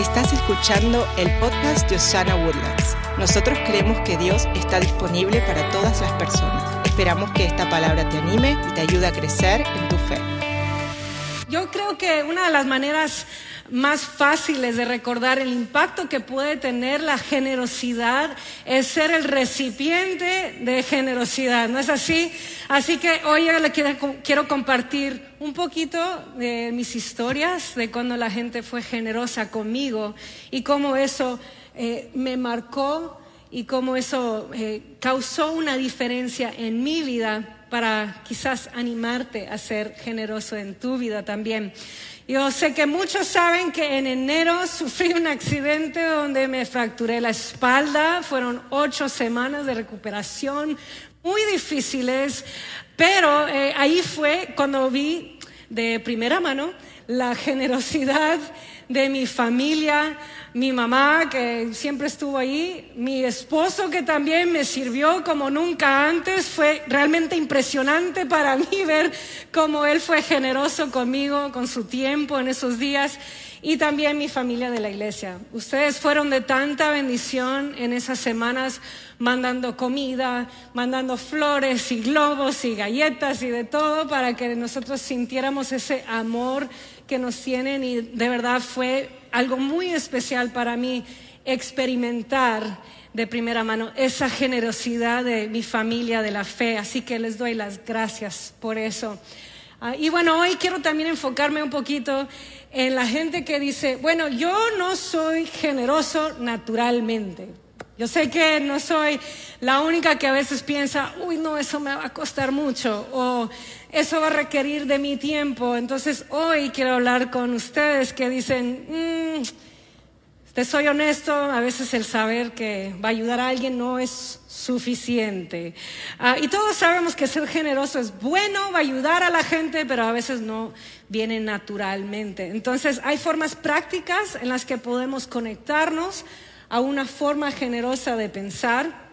Estás escuchando el podcast de Osana Woodlands. Nosotros creemos que Dios está disponible para todas las personas. Esperamos que esta palabra te anime y te ayude a crecer en tu fe. Yo creo que una de las maneras más fáciles de recordar el impacto que puede tener la generosidad es ser el recipiente de generosidad, ¿no es así? Así que hoy le quiero, compartir un poquito de mis historias, de cuando la gente fue generosa conmigo y cómo eso eh, me marcó y cómo eso eh, causó una diferencia en mi vida para quizás animarte a ser generoso en tu vida también. Yo sé que muchos saben que en enero sufrí un accidente donde me fracturé la espalda. Fueron ocho semanas de recuperación muy difíciles, pero eh, ahí fue cuando vi de primera mano la generosidad de mi familia, mi mamá que siempre estuvo ahí, mi esposo que también me sirvió como nunca antes. Fue realmente impresionante para mí ver cómo él fue generoso conmigo, con su tiempo en esos días. Y también mi familia de la iglesia. Ustedes fueron de tanta bendición en esas semanas mandando comida, mandando flores y globos y galletas y de todo para que nosotros sintiéramos ese amor que nos tienen y de verdad fue algo muy especial para mí experimentar de primera mano esa generosidad de mi familia de la fe. Así que les doy las gracias por eso. Ah, y bueno, hoy quiero también enfocarme un poquito en la gente que dice, bueno, yo no soy generoso naturalmente. Yo sé que no soy la única que a veces piensa, uy, no, eso me va a costar mucho. O eso va a requerir de mi tiempo. Entonces hoy quiero hablar con ustedes que dicen, mmm, te soy honesto, a veces el saber que va a ayudar a alguien no es suficiente. Ah, y todos sabemos que ser generoso es bueno, va a ayudar a la gente, pero a veces no viene naturalmente. Entonces hay formas prácticas en las que podemos conectarnos a una forma generosa de pensar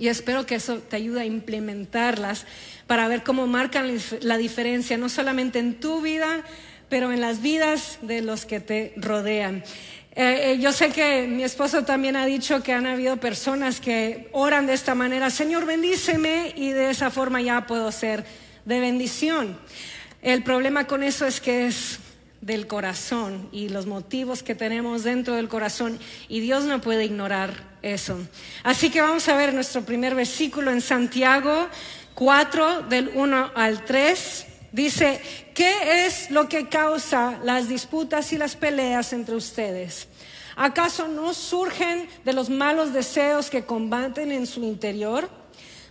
y espero que eso te ayude a implementarlas para ver cómo marcan la diferencia, no solamente en tu vida, pero en las vidas de los que te rodean. Eh, eh, yo sé que mi esposo también ha dicho que han habido personas que oran de esta manera, Señor, bendíceme y de esa forma ya puedo ser de bendición. El problema con eso es que es del corazón y los motivos que tenemos dentro del corazón y Dios no puede ignorar eso. Así que vamos a ver nuestro primer versículo en Santiago 4 del 1 al 3. Dice, ¿qué es lo que causa las disputas y las peleas entre ustedes? ¿Acaso no surgen de los malos deseos que combaten en su interior?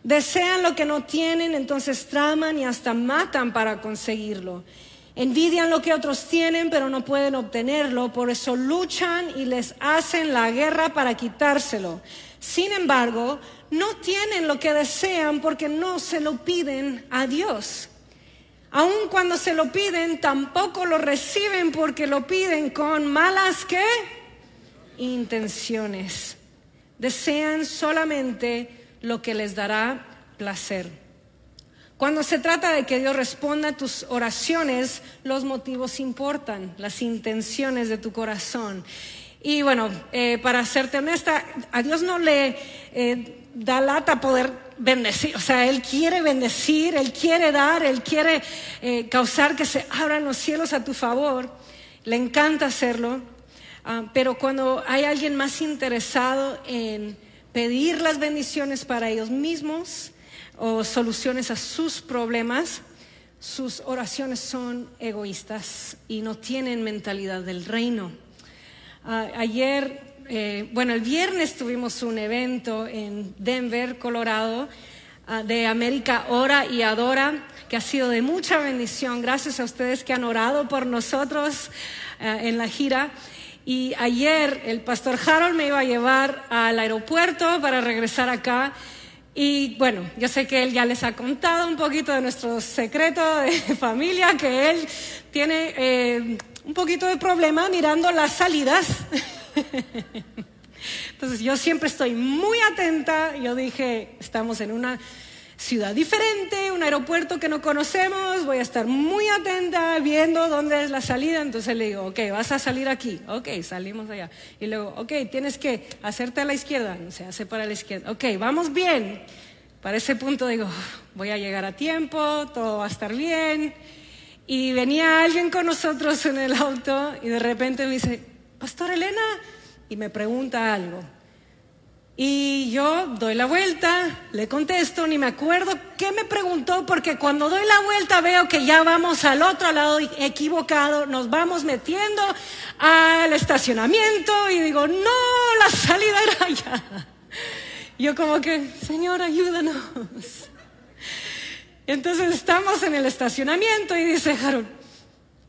Desean lo que no tienen, entonces traman y hasta matan para conseguirlo. Envidian lo que otros tienen, pero no pueden obtenerlo, por eso luchan y les hacen la guerra para quitárselo. Sin embargo, no tienen lo que desean porque no se lo piden a Dios. Aun cuando se lo piden, tampoco lo reciben porque lo piden con malas ¿qué? intenciones. Desean solamente lo que les dará placer. Cuando se trata de que Dios responda a tus oraciones, los motivos importan, las intenciones de tu corazón. Y bueno, eh, para serte honesta, a Dios no le eh, da lata poder bendecir, o sea, Él quiere bendecir, Él quiere dar, Él quiere eh, causar que se abran los cielos a tu favor, le encanta hacerlo, ah, pero cuando hay alguien más interesado en pedir las bendiciones para ellos mismos, o soluciones a sus problemas, sus oraciones son egoístas y no tienen mentalidad del reino. ayer, eh, bueno, el viernes tuvimos un evento en Denver, Colorado, ah, de América Ora y Adora, que ha sido de mucha bendición. Gracias a ustedes que han orado por nosotros ah, en la gira. Y ayer el pastor Harold me iba a llevar al aeropuerto para regresar acá. Y bueno, yo sé que él ya les ha contado un poquito de nuestro secreto de familia, que él tiene eh, un poquito de problema mirando las salidas. Entonces yo siempre estoy muy atenta. Yo dije, estamos en una ciudad diferente, un aeropuerto que no conocemos, voy a estar muy atenta viendo dónde es la salida. Entonces le digo, ok, vas a salir aquí. Ok, salimos allá. Y luego, ok, tienes que hacerte a la izquierda. Se hace para la izquierda. Ok, vamos bien. Para ese punto digo, voy a llegar a tiempo, todo va a estar bien. Y venía alguien con nosotros en el auto y de repente me dice, Pastor Elena, y me pregunta algo. Y yo doy la vuelta, le contesto, ni me acuerdo qué me preguntó, porque cuando doy la vuelta veo que ya vamos al otro lado equivocado, nos vamos metiendo al estacionamiento y digo, no, la salida era allá. Yo como que, Señor, ayúdanos. Entonces estamos en el estacionamiento y dice Harold,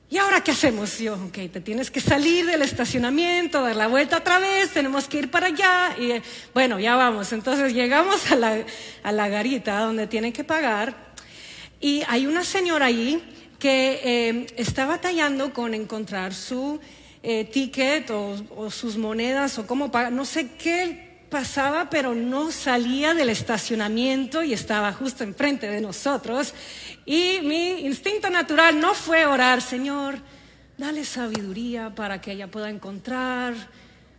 ¿Y ahora qué hacemos? Yo, ok, te tienes que salir del estacionamiento, dar la vuelta otra vez, tenemos que ir para allá. Y bueno, ya vamos. Entonces llegamos a la, garita donde tienen que pagar. Y hay una señora ahí que eh, está batallando con encontrar su eh, ticket o, sus monedas o cómo pagar. No sé qué pasaba, pero no salía del estacionamiento y estaba justo enfrente de nosotros. Y mi instinto natural no fue orar, Señor, dale sabiduría para que ella pueda encontrar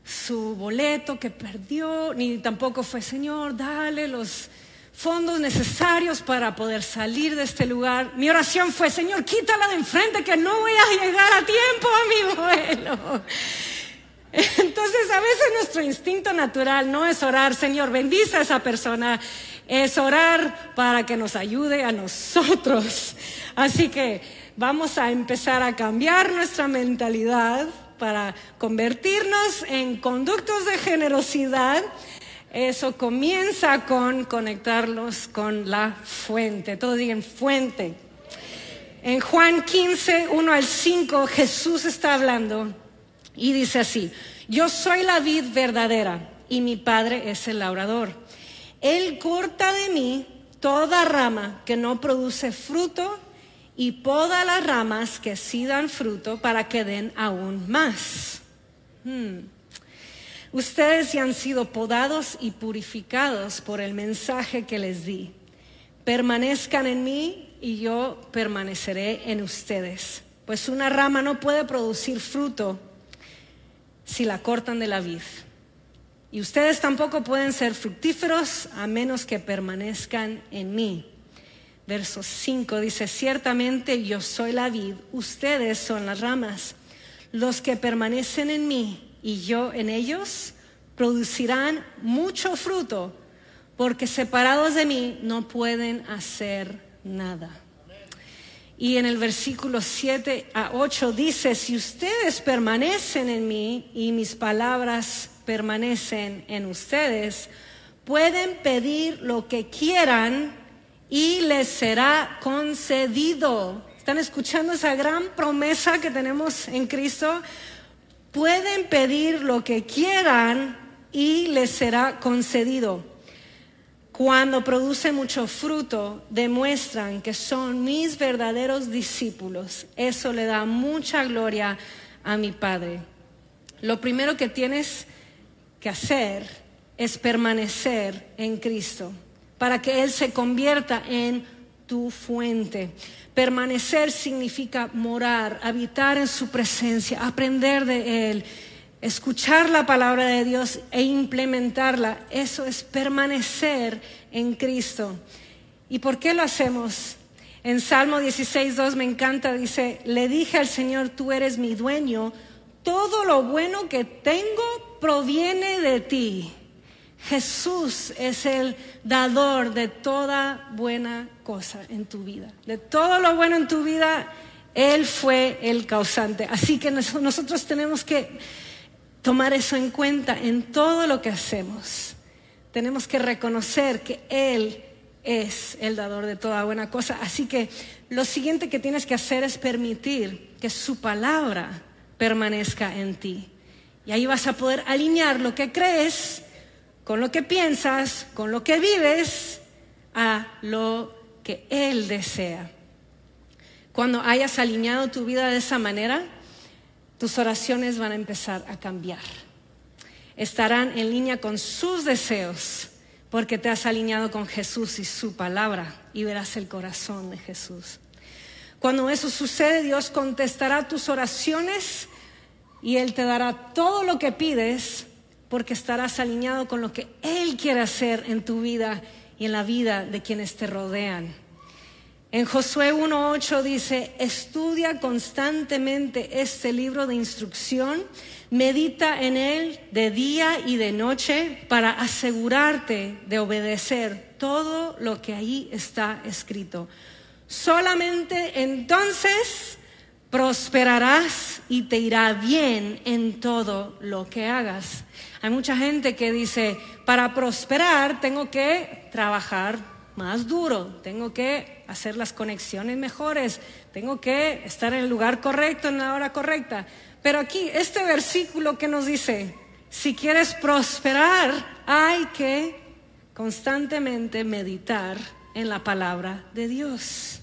su boleto que perdió, ni tampoco fue, Señor, dale los fondos necesarios para poder salir de este lugar. Mi oración fue, Señor, quítala de enfrente que no voy a llegar a tiempo a mi vuelo. Entonces a veces nuestro instinto natural no es orar, Señor, bendice a esa persona, es orar para que nos ayude a nosotros. Así que vamos a empezar a cambiar nuestra mentalidad para convertirnos en conductos de generosidad. Eso comienza con conectarlos con la fuente. Todos digan fuente. En Juan 15, 1 al 5, Jesús está hablando y dice así, yo soy la vid verdadera y mi padre es el labrador. Él corta de mí toda rama que no produce fruto y poda las ramas que sí dan fruto para que den aún más. Hmm. Ustedes ya han sido podados y purificados por el mensaje que les di. Permanezcan en mí y yo permaneceré en ustedes. Pues una rama no puede producir fruto si la cortan de la vid. Y ustedes tampoco pueden ser fructíferos a menos que permanezcan en mí. Verso 5 dice, ciertamente yo soy la vid, ustedes son las ramas. Los que permanecen en mí y yo en ellos producirán mucho fruto, porque separados de mí no pueden hacer nada. Y en el versículo 7 a 8 dice, si ustedes permanecen en mí y mis palabras permanecen en ustedes, pueden pedir lo que quieran y les será concedido. ¿Están escuchando esa gran promesa que tenemos en Cristo? Pueden pedir lo que quieran y les será concedido. Cuando producen mucho fruto, demuestran que son mis verdaderos discípulos. Eso le da mucha gloria a mi Padre. Lo primero que tienes que hacer es permanecer en Cristo para que Él se convierta en tu fuente. Permanecer significa morar, habitar en su presencia, aprender de Él escuchar la palabra de Dios e implementarla, eso es permanecer en Cristo. ¿Y por qué lo hacemos? En Salmo 16.2 me encanta, dice, le dije al Señor, tú eres mi dueño, todo lo bueno que tengo proviene de ti. Jesús es el dador de toda buena cosa en tu vida. De todo lo bueno en tu vida, Él fue el causante. Así que nosotros tenemos que tomar eso en cuenta en todo lo que hacemos. Tenemos que reconocer que Él es el dador de toda buena cosa. Así que lo siguiente que tienes que hacer es permitir que su palabra permanezca en ti. Y ahí vas a poder alinear lo que crees con lo que piensas, con lo que vives, a lo que Él desea. Cuando hayas alineado tu vida de esa manera, tus oraciones van a empezar a cambiar. Estarán en línea con sus deseos, porque te has alineado con Jesús y su palabra y verás el corazón de Jesús. Cuando eso sucede, Dios contestará tus oraciones y Él te dará todo lo que pides porque estarás alineado con lo que Él quiere hacer en tu vida y en la vida de quienes te rodean. En Josué 1.8 dice, estudia constantemente este libro de instrucción, medita en él de día y de noche para asegurarte de obedecer todo lo que ahí está escrito. Solamente entonces prosperarás y te irá bien en todo lo que hagas. Hay mucha gente que dice, para prosperar tengo que trabajar más duro, tengo que hacer las conexiones mejores, tengo que estar en el lugar correcto, en la hora correcta. Pero aquí, este versículo que nos dice, si quieres prosperar, hay que constantemente meditar en la palabra de Dios.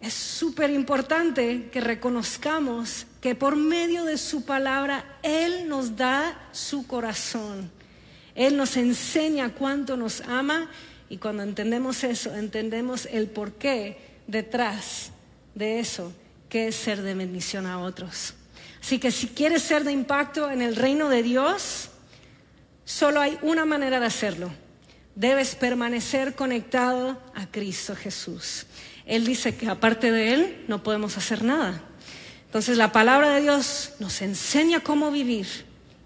Es súper importante que reconozcamos que por medio de su palabra Él nos da su corazón. Él nos enseña cuánto nos ama y cuando entendemos eso, entendemos el porqué detrás de eso, que es ser de bendición a otros. Así que si quieres ser de impacto en el reino de Dios, solo hay una manera de hacerlo. Debes permanecer conectado a Cristo Jesús. Él dice que aparte de Él no podemos hacer nada. Entonces la palabra de Dios nos enseña cómo vivir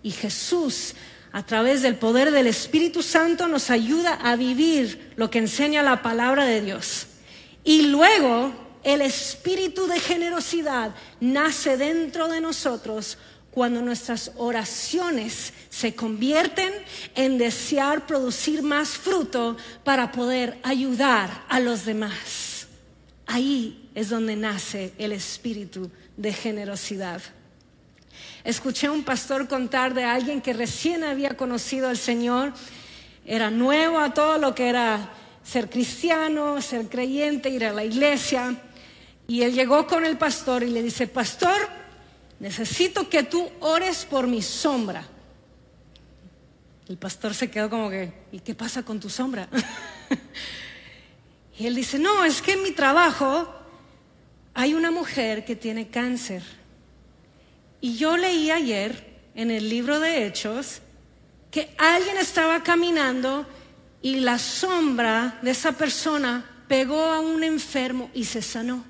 y Jesús a través del poder del Espíritu Santo nos ayuda a vivir lo que enseña la palabra de Dios. Y luego el espíritu de generosidad nace dentro de nosotros cuando nuestras oraciones se convierten en desear producir más fruto para poder ayudar a los demás. Ahí es donde nace el espíritu de generosidad. Escuché a un pastor contar de alguien que recién había conocido al Señor, era nuevo a todo lo que era ser cristiano, ser creyente, ir a la iglesia. Y él llegó con el pastor y le dice, pastor, necesito que tú ores por mi sombra. El pastor se quedó como que, ¿y qué pasa con tu sombra? y él dice, no, es que en mi trabajo hay una mujer que tiene cáncer y yo leí ayer en el libro de Hechos que alguien estaba caminando y la sombra de esa persona pegó a un enfermo y se sanó.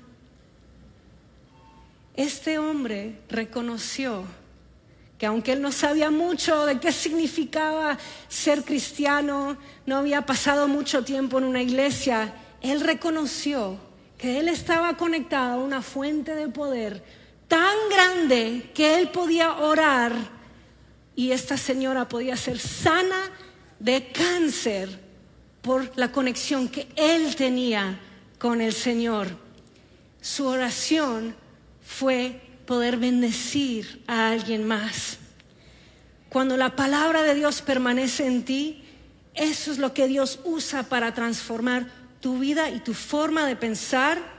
Este hombre reconoció que aunque él no sabía mucho de qué significaba ser cristiano, no había pasado mucho tiempo en una iglesia, él reconoció que él estaba conectado a una fuente de poder tan grande que él podía orar y esta señora podía ser sana de cáncer por la conexión que él tenía con el Señor. Su oración fue poder bendecir a alguien más. Cuando la palabra de Dios permanece en ti, eso es lo que Dios usa para transformar tu vida y tu forma de pensar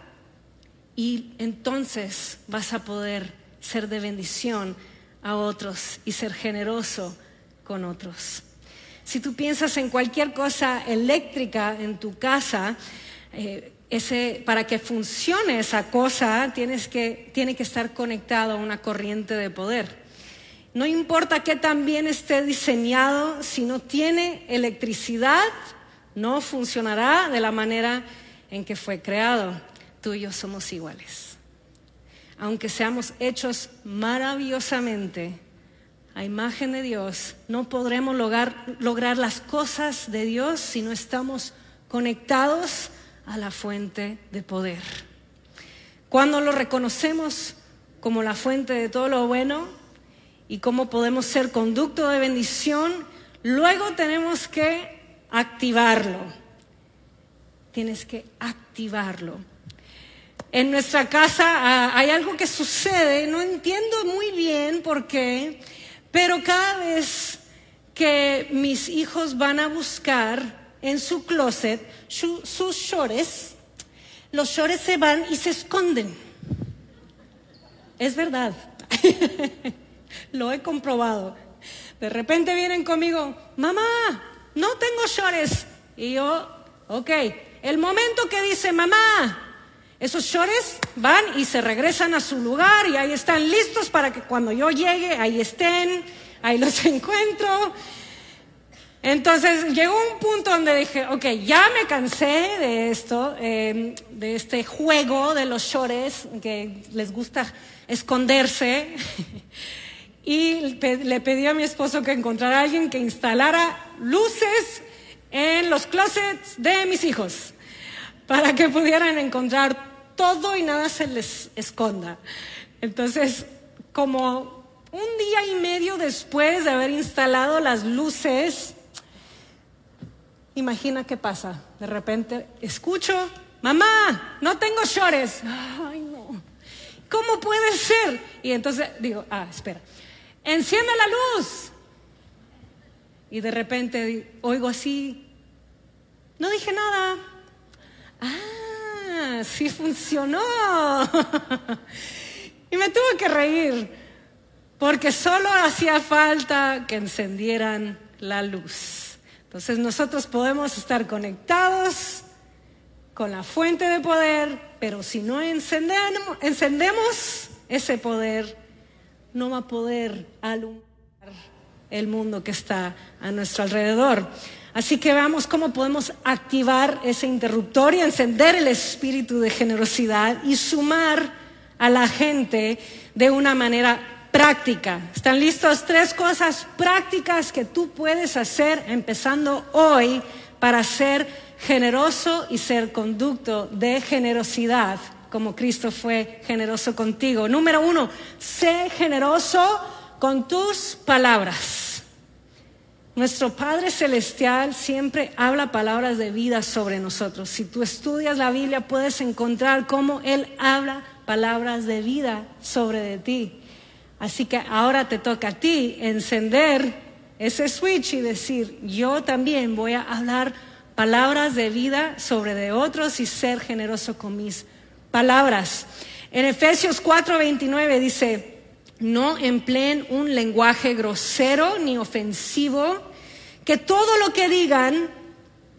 y entonces vas a poder ser de bendición a otros y ser generoso con otros. Si tú piensas en cualquier cosa eléctrica en tu casa, eh, ese, para que funcione esa cosa tienes que, tiene que estar conectado a una corriente de poder. No importa qué tan bien esté diseñado, si no tiene electricidad, no funcionará de la manera en que fue creado tú y yo somos iguales. Aunque seamos hechos maravillosamente a imagen de Dios, no podremos lograr, lograr las cosas de Dios si no estamos conectados a la fuente de poder. Cuando lo reconocemos como la fuente de todo lo bueno y cómo podemos ser conducto de bendición, luego tenemos que activarlo. Tienes que activarlo. En nuestra casa ah, hay algo que sucede, no entiendo muy bien por qué, pero cada vez que mis hijos van a buscar en su closet sus shorts, los shorts se van y se esconden. Es verdad, lo he comprobado. De repente vienen conmigo, mamá, no tengo shorts. Y yo, ok, el momento que dice mamá, esos shorts van y se regresan a su lugar y ahí están listos para que cuando yo llegue, ahí estén, ahí los encuentro. Entonces llegó un punto donde dije, ok, ya me cansé de esto, em, de este juego de los shorts que les gusta esconderse. y le pedí a mi esposo que encontrara a alguien que instalara luces en los closets de mis hijos para que pudieran encontrar todo y nada se les esconda. Entonces, como un día y medio después de haber instalado las luces, Imagina qué pasa. De repente escucho, mamá, no tengo shorts. Ay, no. ¿Cómo puede ser? Y entonces digo, ah, espera, enciende la luz. Y de repente oigo así, no dije nada. Ah, sí funcionó. y me tuve que reír, porque solo hacía falta que encendieran la luz. Entonces nosotros podemos estar conectados con la fuente de poder, pero si no encendemos, encendemos ese poder, no va a poder alumbrar el mundo que está a nuestro alrededor. Así que veamos cómo podemos activar ese interruptor y encender el espíritu de generosidad y sumar a la gente de una manera práctica. ¿Están listos? Tres cosas prácticas que tú puedes hacer empezando hoy para ser generoso y ser conducto de generosidad, como Cristo fue generoso contigo. Número uno, sé generoso con tus palabras. Nuestro Padre Celestial siempre habla palabras de vida sobre nosotros. Si tú estudias la Biblia puedes encontrar cómo Él habla palabras de vida sobre de ti. Así que ahora te toca a ti encender ese switch y decir, yo también voy a hablar palabras de vida sobre de otros y ser generoso con mis palabras. En Efesios 4:29 dice, no empleen un lenguaje grosero ni ofensivo, que todo lo que digan,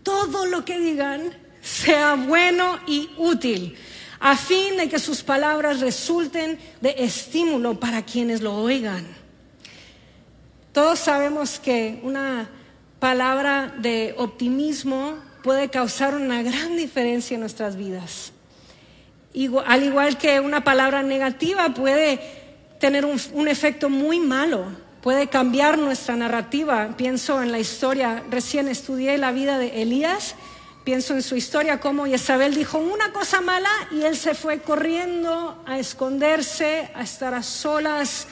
todo lo que digan sea bueno y útil a fin de que sus palabras resulten de estímulo para quienes lo oigan. Todos sabemos que una palabra de optimismo puede causar una gran diferencia en nuestras vidas. al igual que una palabra negativa puede tener un, efecto muy malo, puede cambiar nuestra narrativa. Pienso en la historia, recién estudié la vida de Elías Pienso en su historia, como Isabel dijo una cosa mala y él se fue corriendo a esconderse, a estar a solas,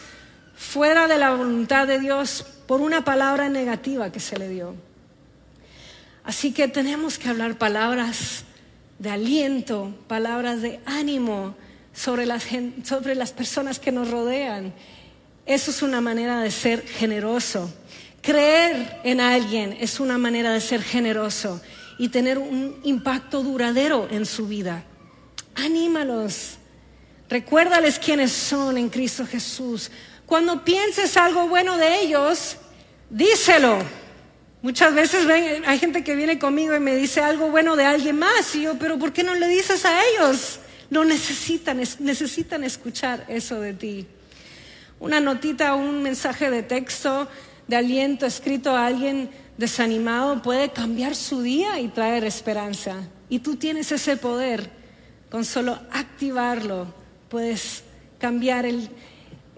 fuera de la voluntad de Dios, por una palabra negativa que se le dio. Así que tenemos que hablar palabras de aliento, palabras de ánimo sobre las, sobre las personas que nos rodean. Eso es una manera de ser generoso. Creer en alguien es una manera de ser generoso y tener un impacto duradero en su vida. Anímalos. Recuérdales quiénes son en Cristo Jesús. Cuando pienses algo bueno de ellos, díselo. Muchas veces hay gente que viene conmigo y me dice algo bueno de alguien más y yo, pero ¿por qué no le dices a ellos? No necesitan, necesitan escuchar eso de ti. Una notita, un mensaje de texto de aliento escrito a alguien desanimado puede cambiar su día y traer esperanza. Y tú tienes ese poder. Con solo activarlo puedes cambiar el,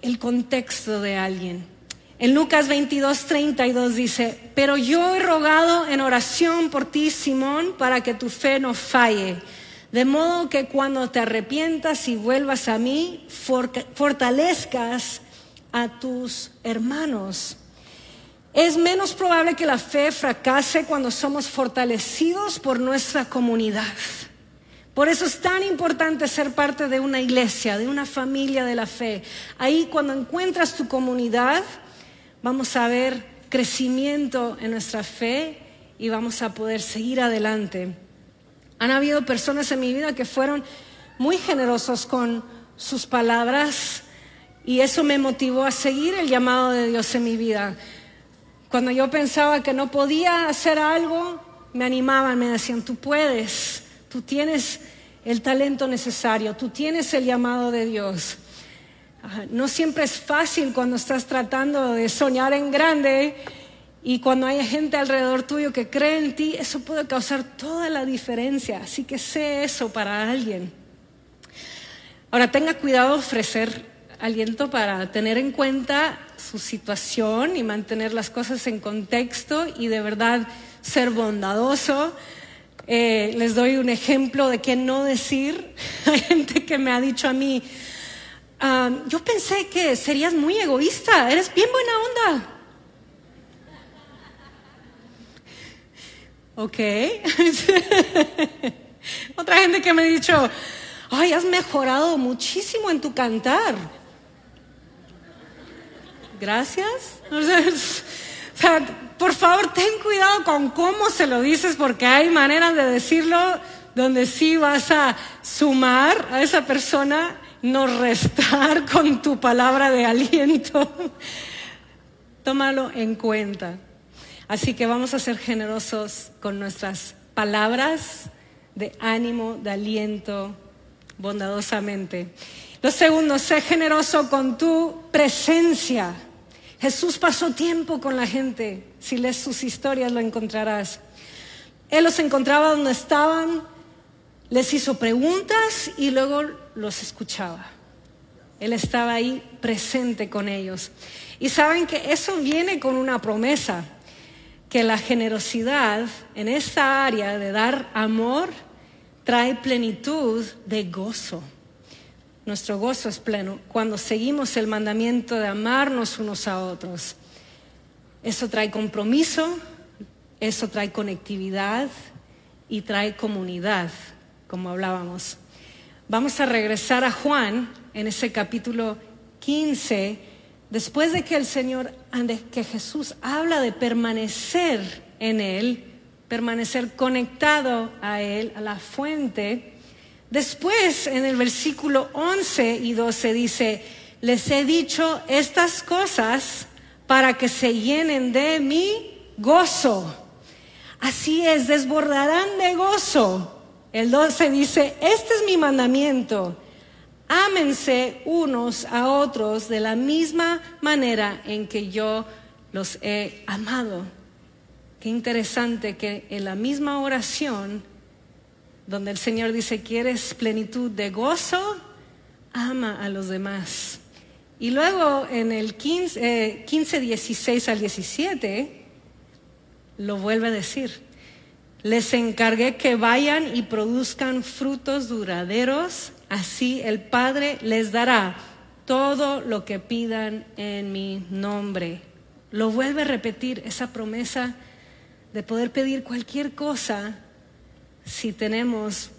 el contexto de alguien. En Lucas 22, 32 dice, pero yo he rogado en oración por ti, Simón, para que tu fe no falle. De modo que cuando te arrepientas y vuelvas a mí, fortalezcas a tus hermanos. Es menos probable que la fe fracase cuando somos fortalecidos por nuestra comunidad. Por eso es tan importante ser parte de una iglesia, de una familia de la fe. Ahí cuando encuentras tu comunidad, vamos a ver crecimiento en nuestra fe y vamos a poder seguir adelante. Han habido personas en mi vida que fueron muy generosos con sus palabras y eso me motivó a seguir el llamado de Dios en mi vida. Cuando yo pensaba que no podía hacer algo, me animaban, me decían, tú puedes, tú tienes el talento necesario, tú tienes el llamado de Dios. No siempre es fácil cuando estás tratando de soñar en grande y cuando hay gente alrededor tuyo que cree en ti, eso puede causar toda la diferencia. Así que sé eso para alguien. Ahora tenga cuidado de ofrecer aliento para tener en cuenta su situación y mantener las cosas en contexto y de verdad ser bondadoso. Eh, les doy un ejemplo de qué no decir. Hay gente que me ha dicho a mí, ah, yo pensé que serías muy egoísta, eres bien buena onda. Ok. Otra gente que me ha dicho, ay, has mejorado muchísimo en tu cantar. Gracias. O por favor, ten cuidado con cómo se lo dices, porque hay maneras de decirlo donde sí vas a sumar a esa persona, no restar con tu palabra de aliento. Tómalo en cuenta. Así que vamos a ser generosos con nuestras palabras de ánimo, de aliento, bondadosamente. Lo segundo, sé generoso con tu presencia. Jesús pasó tiempo con la gente. Si lees sus historias lo encontrarás. Él los encontraba donde estaban, les hizo preguntas y luego los escuchaba. Él estaba ahí presente con ellos. Y saben que eso viene con una promesa que la generosidad en esta área de dar amor trae plenitud de gozo. Nuestro gozo es pleno cuando seguimos el mandamiento de amarnos unos a otros. Eso trae compromiso, eso trae conectividad y trae comunidad, como hablábamos. Vamos a regresar a Juan en ese capítulo 15 después de que el Señor, que Jesús habla de permanecer en Él, permanecer conectado a Él, a la fuente, después en el versículo 11 y 12 dice, les he dicho estas cosas para que se llenen de mi gozo. Así es, desbordarán de gozo. El 12 dice, este es mi mandamiento ámense unos a otros de la misma manera en que yo los he amado. Qué interesante que en la misma oración, donde el Señor dice, ¿quieres plenitud de gozo? Ama a los demás. Y luego en el 15, 15 16 al 17, lo vuelve a decir. Les encargué que vayan y produzcan frutos duraderos Así el Padre les dará todo lo que pidan en mi nombre. Lo vuelve a repetir esa promesa de poder pedir cualquier cosa si tenemos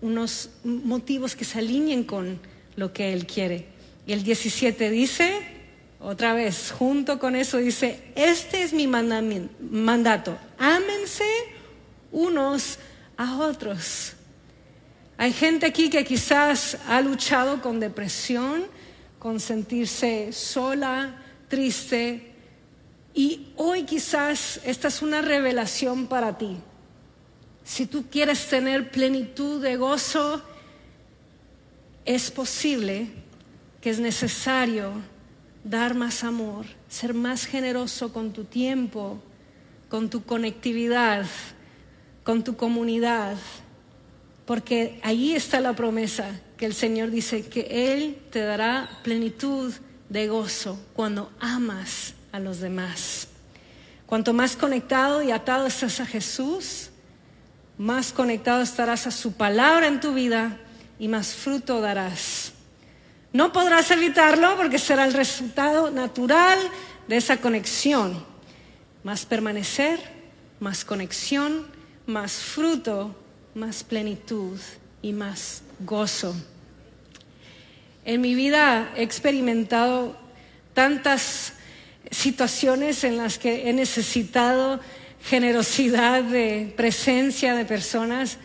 unos motivos que se alineen con lo que Él quiere. Y el 17 dice, otra vez, junto con eso dice, este es mi mandato, ámense unos a otros. Hay gente aquí que quizás ha luchado con depresión, con sentirse sola, triste, y hoy quizás esta es una revelación para ti. Si tú quieres tener plenitud de gozo, es posible que es necesario dar más amor, ser más generoso con tu tiempo, con tu conectividad, con tu comunidad, porque ahí está la promesa que el Señor dice que Él te dará plenitud de gozo cuando amas a los demás. Cuanto más conectado y atado estás a Jesús, más conectado estarás a su palabra en tu vida y más fruto darás. No podrás evitarlo porque será el resultado natural de esa conexión. Más permanecer, más conexión, más fruto más plenitud y más gozo. En mi vida he experimentado tantas situaciones en las que he necesitado generosidad de presencia de personas,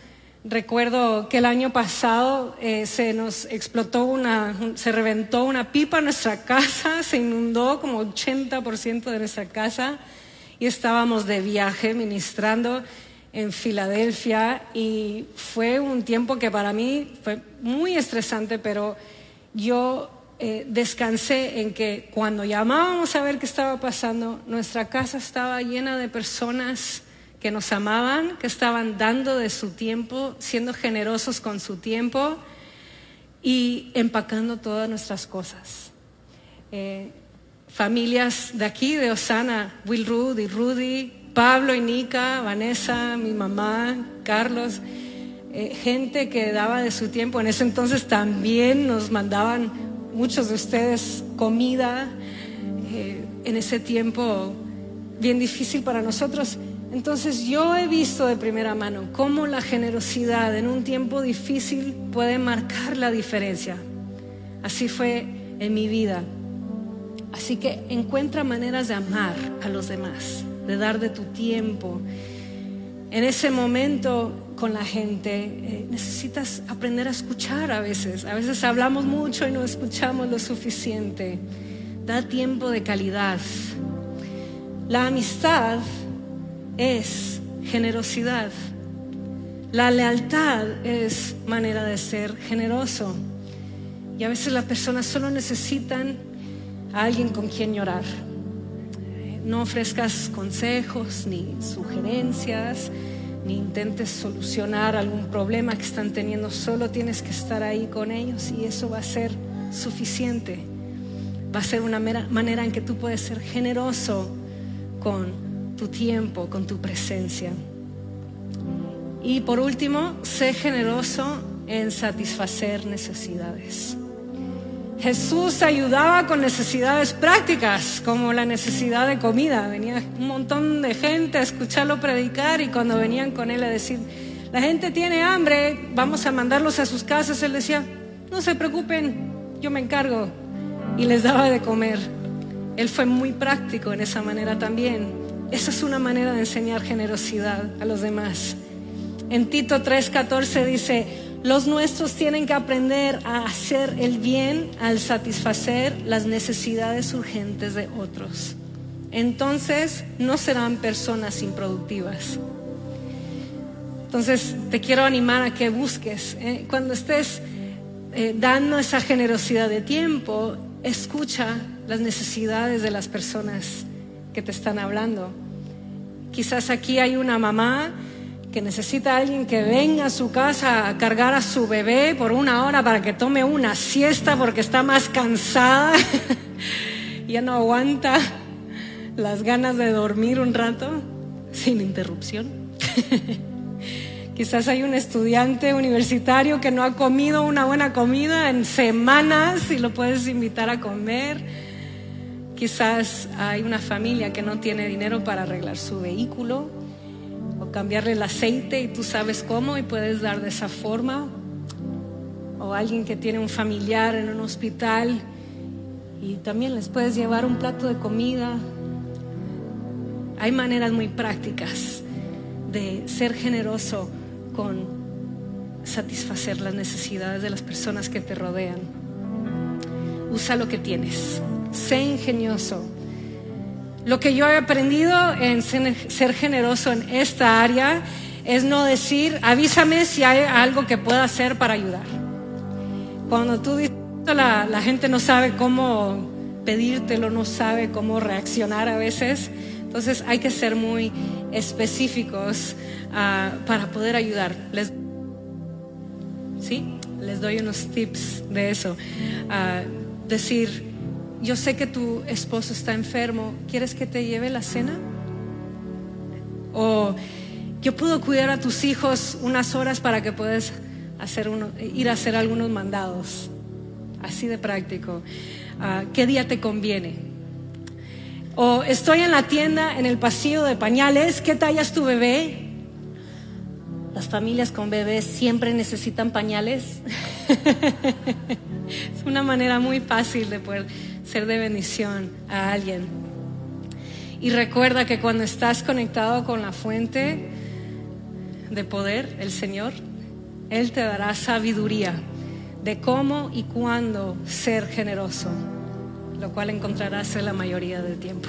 Recuerdo que el año pasado eh, se nos explotó una, se reventó una pipa en nuestra casa, se inundó como 80% de nuestra casa y estábamos de viaje ministrando en Filadelfia y fue un tiempo que para mí fue muy estresante, pero yo eh, descansé en que cuando llamábamos a ver qué estaba pasando, nuestra casa estaba llena de personas que nos amaban, que estaban dando de su tiempo, siendo generosos con su tiempo y empacando todas nuestras cosas. Eh, familias de aquí, de Osana, Will Rudy, Rudy, Pablo y Nika, Vanessa, mi mamá, Carlos, eh, gente que daba de su tiempo. En ese entonces también nos mandaban muchos de ustedes comida. Eh, en ese tiempo bien difícil para nosotros. Entonces yo he visto de primera mano cómo la generosidad en un tiempo difícil puede marcar la diferencia. Así fue en mi vida. Así que encuentra maneras de amar a los demás, de dar de tu tiempo. En ese momento con la gente eh, necesitas aprender a escuchar a veces. A veces hablamos mucho y no escuchamos lo suficiente. Da tiempo de calidad. La amistad es generosidad. La lealtad es manera de ser generoso. Y a veces las personas solo necesitan a alguien con quien llorar. No ofrezcas consejos ni sugerencias, ni intentes solucionar algún problema que están teniendo. Solo tienes que estar ahí con ellos y eso va a ser suficiente. Va a ser una manera en que tú puedes ser generoso con tu tiempo, con tu presencia. Y por último, sé generoso en satisfacer necesidades. Jesús ayudaba con necesidades prácticas, como la necesidad de comida. Venía un montón de gente a escucharlo predicar y cuando venían con él a decir, la gente tiene hambre, vamos a mandarlos a sus casas, él decía, no se preocupen, yo me encargo. Y les daba de comer. Él fue muy práctico en esa manera también. Esa es una manera de enseñar generosidad a los demás. En Tito 3:14 dice, los nuestros tienen que aprender a hacer el bien al satisfacer las necesidades urgentes de otros. Entonces no serán personas improductivas. Entonces te quiero animar a que busques, eh, cuando estés eh, dando esa generosidad de tiempo, escucha las necesidades de las personas que te están hablando. Quizás aquí hay una mamá que necesita alguien que venga a su casa a cargar a su bebé por una hora para que tome una siesta porque está más cansada, ya no aguanta las ganas de dormir un rato sin interrupción. Quizás hay un estudiante universitario que no ha comido una buena comida en semanas y lo puedes invitar a comer. Quizás hay una familia que no tiene dinero para arreglar su vehículo cambiarle el aceite y tú sabes cómo y puedes dar de esa forma. O alguien que tiene un familiar en un hospital y también les puedes llevar un plato de comida. Hay maneras muy prácticas de ser generoso con satisfacer las necesidades de las personas que te rodean. Usa lo que tienes sé ingenioso. Lo que yo he aprendido en ser generoso en esta área es no decir, avísame si hay algo que pueda hacer para ayudar. Cuando tú dices, la, la gente no sabe cómo pedírtelo, no sabe cómo reaccionar a veces. Entonces hay que ser muy específicos ah, para poder ayudar. Les, ¿sí? Les doy unos tips de eso. Ah, decir, yo sé que tu esposo está enfermo, ¿quieres que te lleve la cena? O yo puedo cuidar a tus hijos unas horas para que puedas hacer ir a hacer algunos mandados. Así de práctico. Ah, ¿Qué día te conviene? O estoy en la tienda, en el pasillo de pañales, ¿qué talla es tu bebé? Las familias con bebés siempre necesitan pañales. es una manera muy fácil de poder ser de bendición a alguien. Y recuerda que cuando estás conectado con la fuente de poder, el Señor, Él te dará sabiduría de cómo y cuándo ser generoso, lo cual encontrarás en la mayoría del tiempo.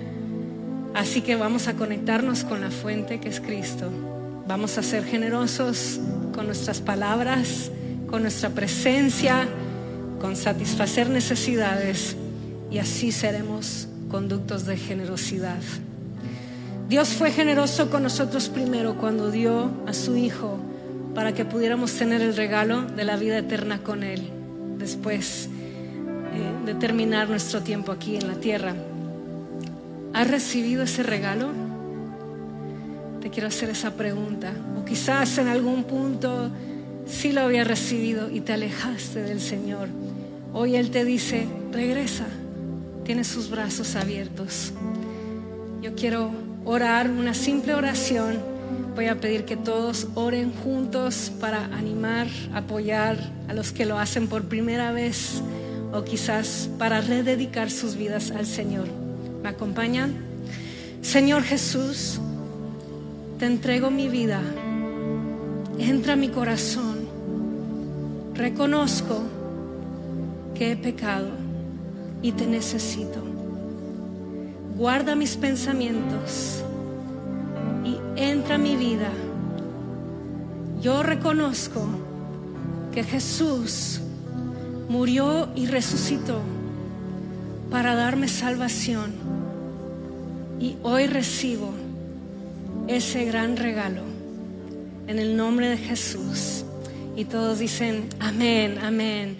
Así que vamos a conectarnos con la fuente que es Cristo. Vamos a ser generosos con nuestras palabras, con nuestra presencia, con satisfacer necesidades y así seremos conductos de generosidad. Dios fue generoso con nosotros primero cuando dio a su Hijo para que pudiéramos tener el regalo de la vida eterna con Él después eh, de terminar nuestro tiempo aquí en la tierra. ¿Has recibido ese regalo? Te quiero hacer esa pregunta. O quizás en algún punto sí lo había recibido y te alejaste del Señor. Hoy Él te dice, regresa, tiene sus brazos abiertos. Yo quiero orar una simple oración. Voy a pedir que todos oren juntos para animar, apoyar a los que lo hacen por primera vez o quizás para rededicar sus vidas al Señor. ¿Me acompañan? Señor Jesús, te entrego mi vida. Entra a mi corazón. Reconozco que he pecado y te necesito. Guarda mis pensamientos y entra mi vida. Yo reconozco que Jesús murió y resucitó para darme salvación y hoy recibo ese gran regalo en el nombre de Jesús. Y todos dicen, amén, amén.